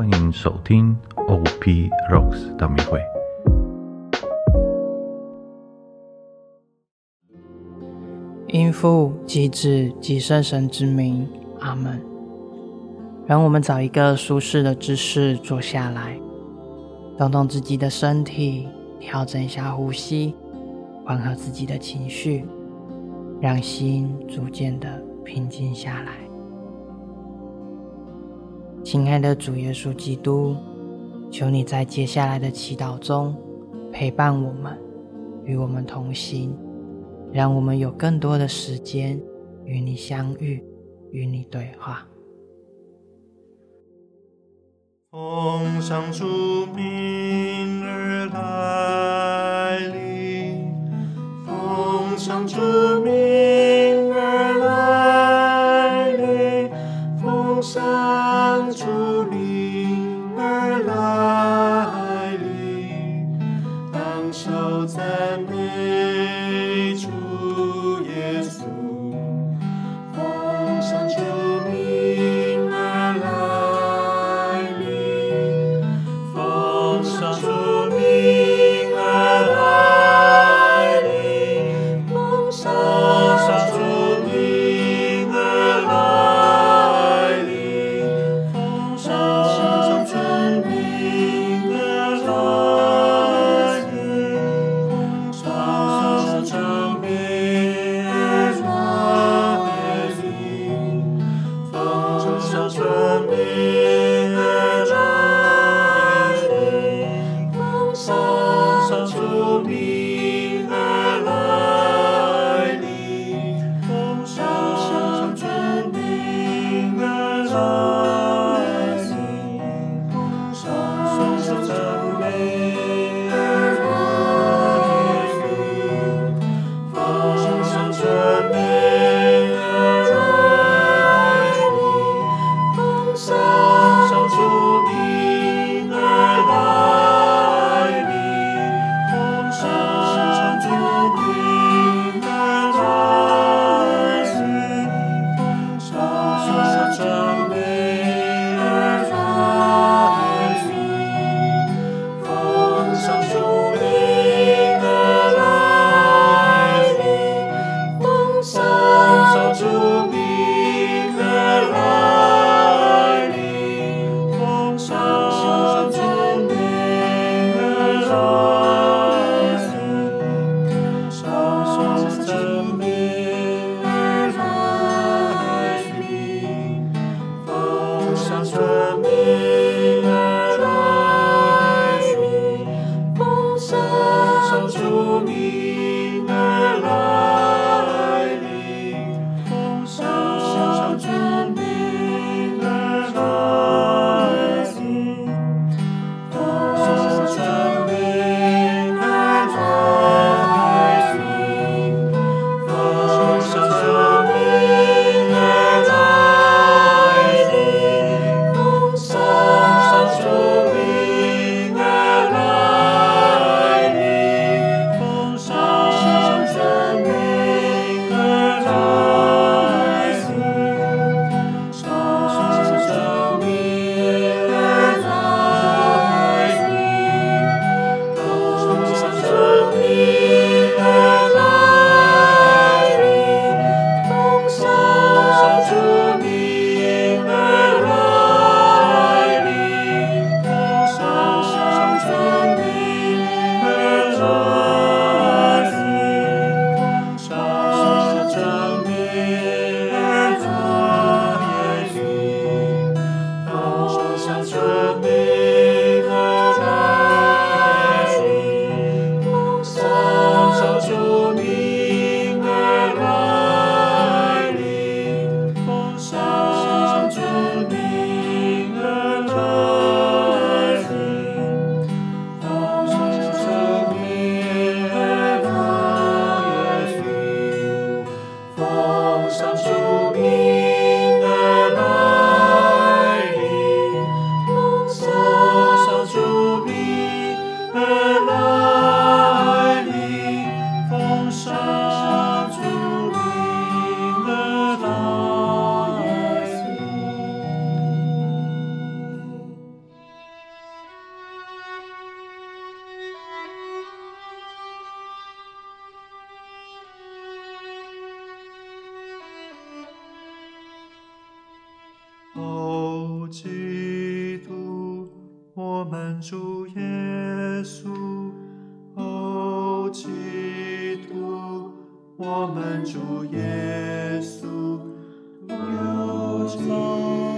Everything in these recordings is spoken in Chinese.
欢迎收听 OP Rocks 大迷会。因父及子及圣神之名，阿门。让我们找一个舒适的姿势坐下来，动动自己的身体，调整一下呼吸，缓和自己的情绪，让心逐渐的平静下来。亲爱的主耶稣基督，求你在接下来的祈祷中陪伴我们，与我们同行。让我们有更多的时间与你相遇，与你对话。奉上主名而来临，奉上主满足耶稣要求。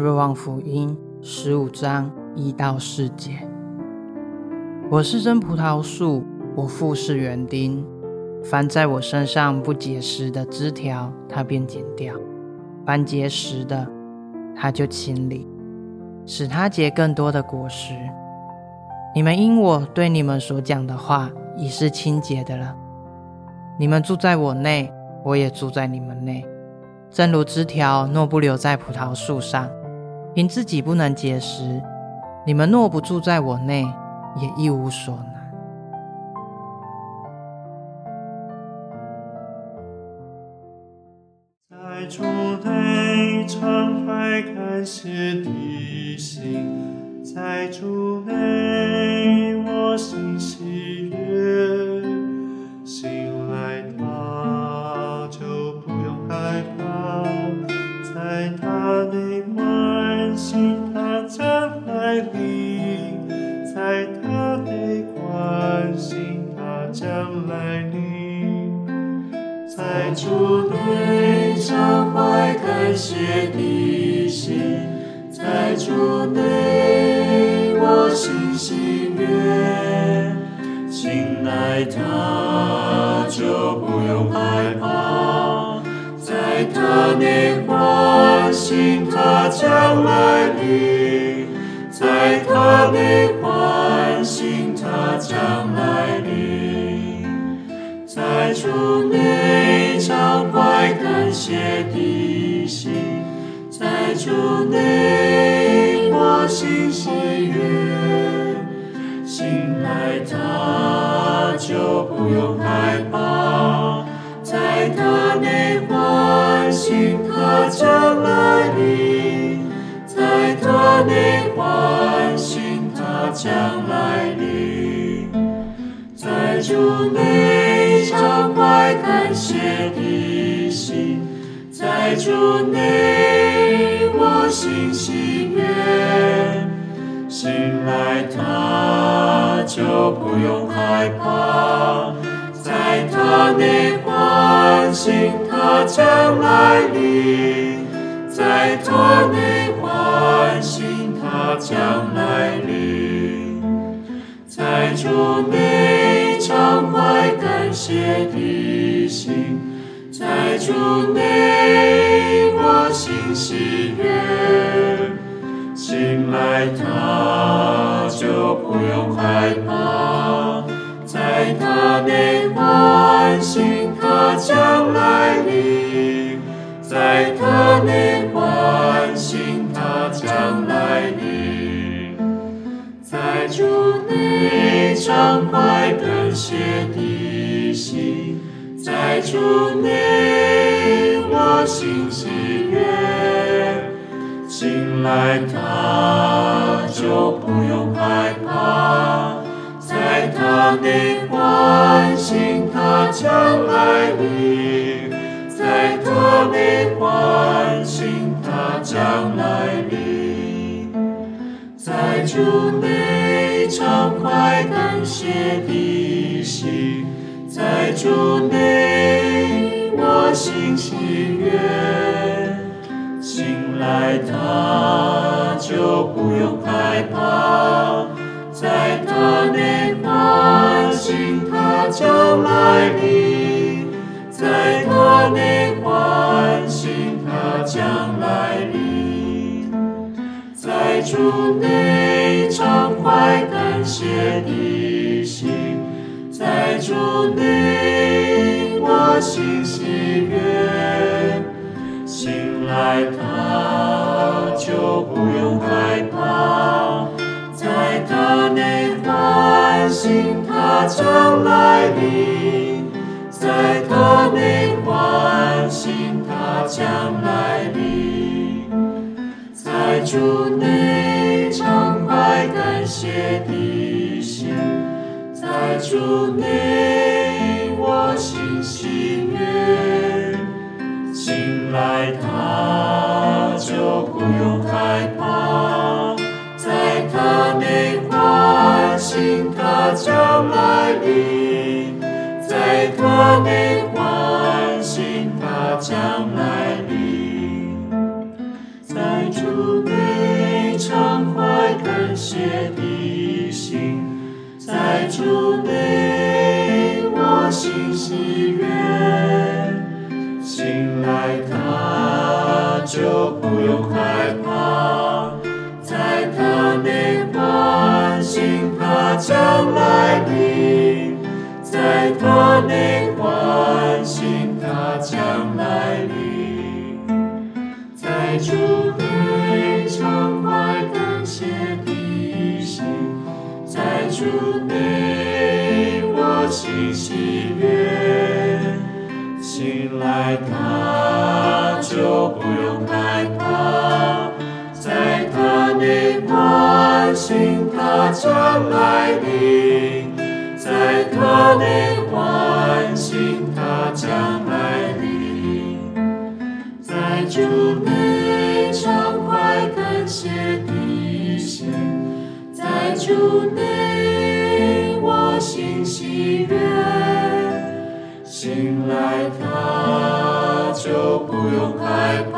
若望福音十五章一到四节。我是真葡萄树，我父是园丁。凡在我身上不结实的枝条，他便剪掉；凡结实的，他就清理，使它结更多的果实。你们因我对你们所讲的话，已是清洁的了。你们住在我内，我也住在你们内。正如枝条若不留在葡萄树上，凭自己不能结实，你们若不住在我内，也一无所能。在主内敞开感谢的心，在主内用害怕，在他内欢喜他将来。临，在他内欢喜他将来。临。在主内常怀感谢的心，在主内我心喜悦，醒来。他就不用害怕，在他内欢喜他将来临，在他内欢喜他将来临。在主内常怀感谢的心，在主内我心喜悦，信赖他就不用害怕，在他内欢喜他将来临，在他内唤醒他将来临。在主内常怀感谢的心，在主内我心喜悦，信赖他将来临。在主内畅快感谢的心，在主内常怀感谢的心，在主内我心喜悦，醒来他就不用害怕，在他内欢喜他将来临，在他内欢喜他将来临。在主内感谢的心，在主内我心喜悦，信赖他就不用害怕，在他内欢喜他将来临，在他内欢喜他将来在主内，我心喜悦。醒来他就不用害怕，在他内欢欣他将来临，在他内欢欣他将将来临，在他内欢欣他将来临，在主内畅快感谢的心，在主内我心喜悦。醒来他就不用害怕，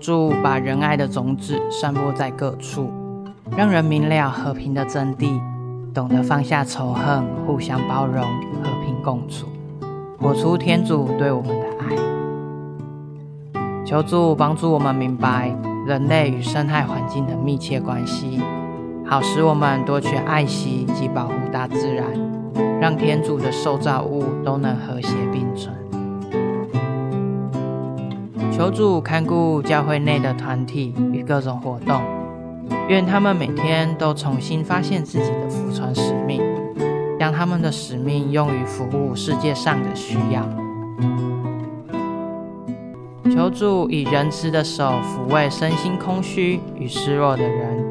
助把仁爱的种子散播在各处，让人明了和平的真谛，懂得放下仇恨，互相包容，和平共处，活出天主对我们的爱。求助帮助我们明白人类与生态环境的密切关系，好使我们多去爱惜及保护大自然，让天主的受造物都能和谐并存。求主看顾教会内的团体与各种活动，愿他们每天都重新发现自己的福传使命，将他们的使命用于服务世界上的需要。求主以仁慈的手抚慰身心空虚与失落的人，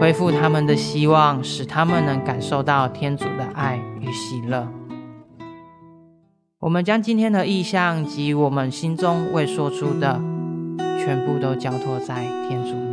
恢复他们的希望，使他们能感受到天主的爱与喜乐。我们将今天的意向及我们心中未说出的，全部都交托在天主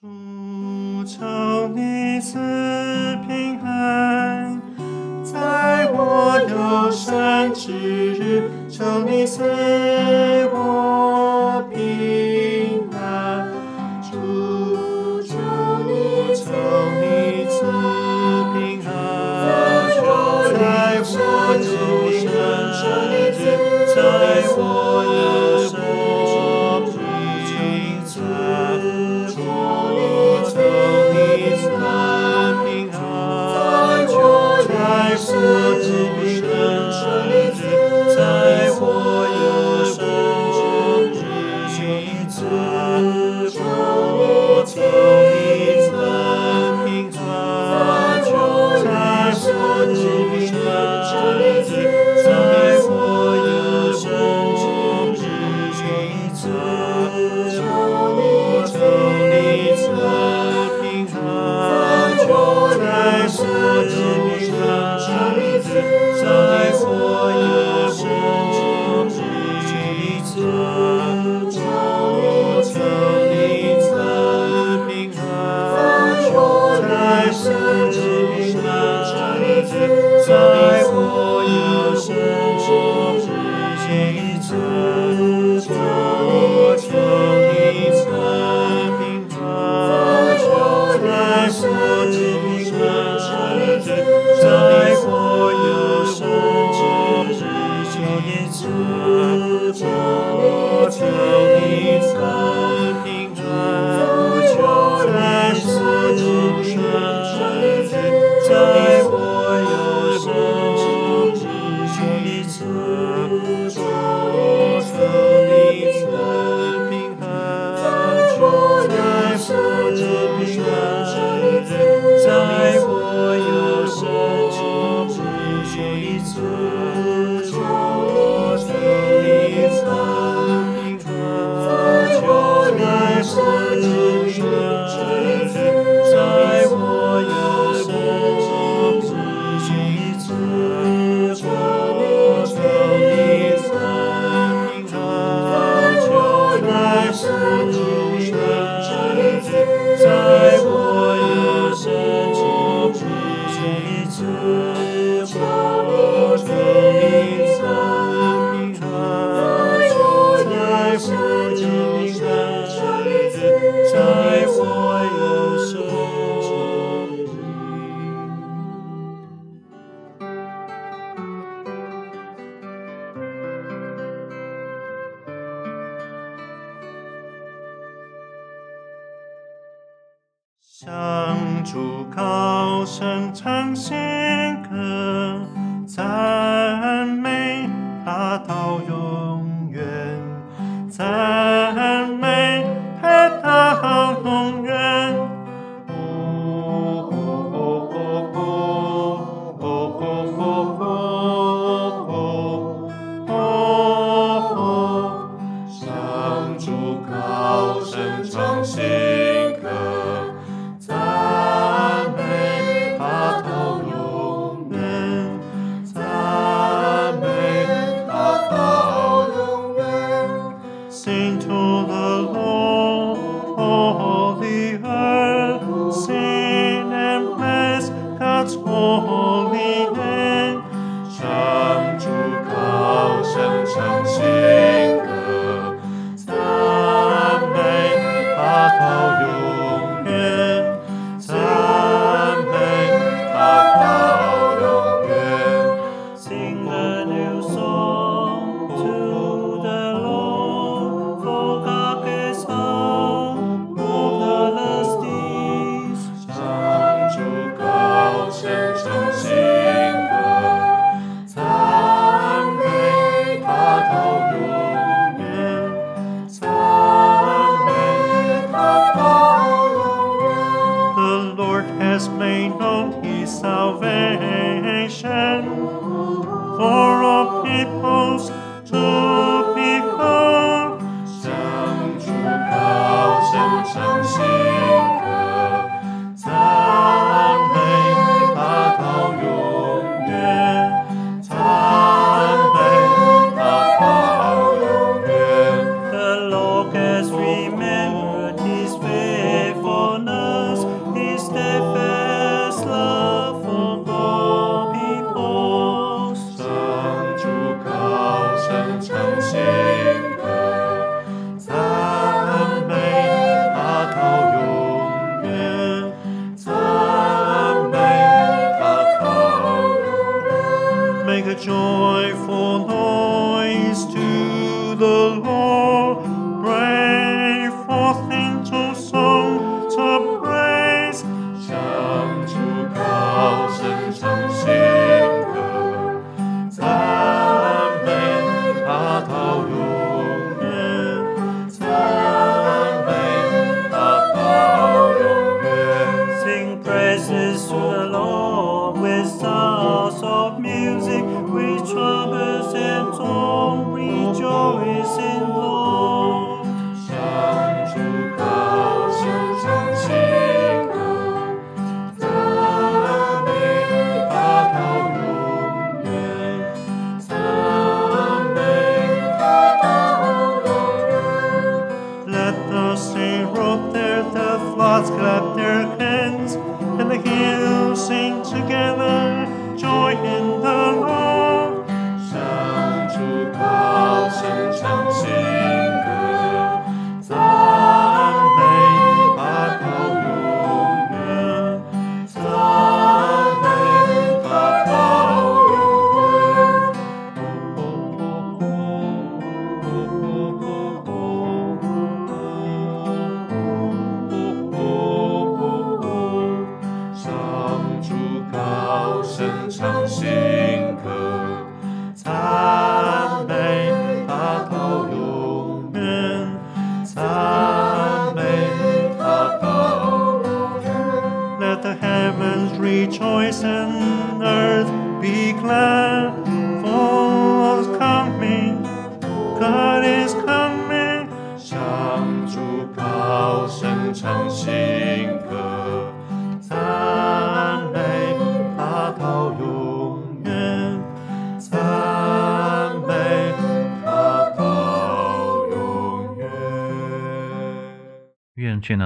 主求你赐平安，在我有生之日，求你赐我。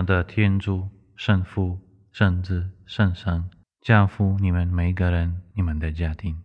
的天主、圣父、圣子、圣神，教父，你们每一个人，你们的家庭。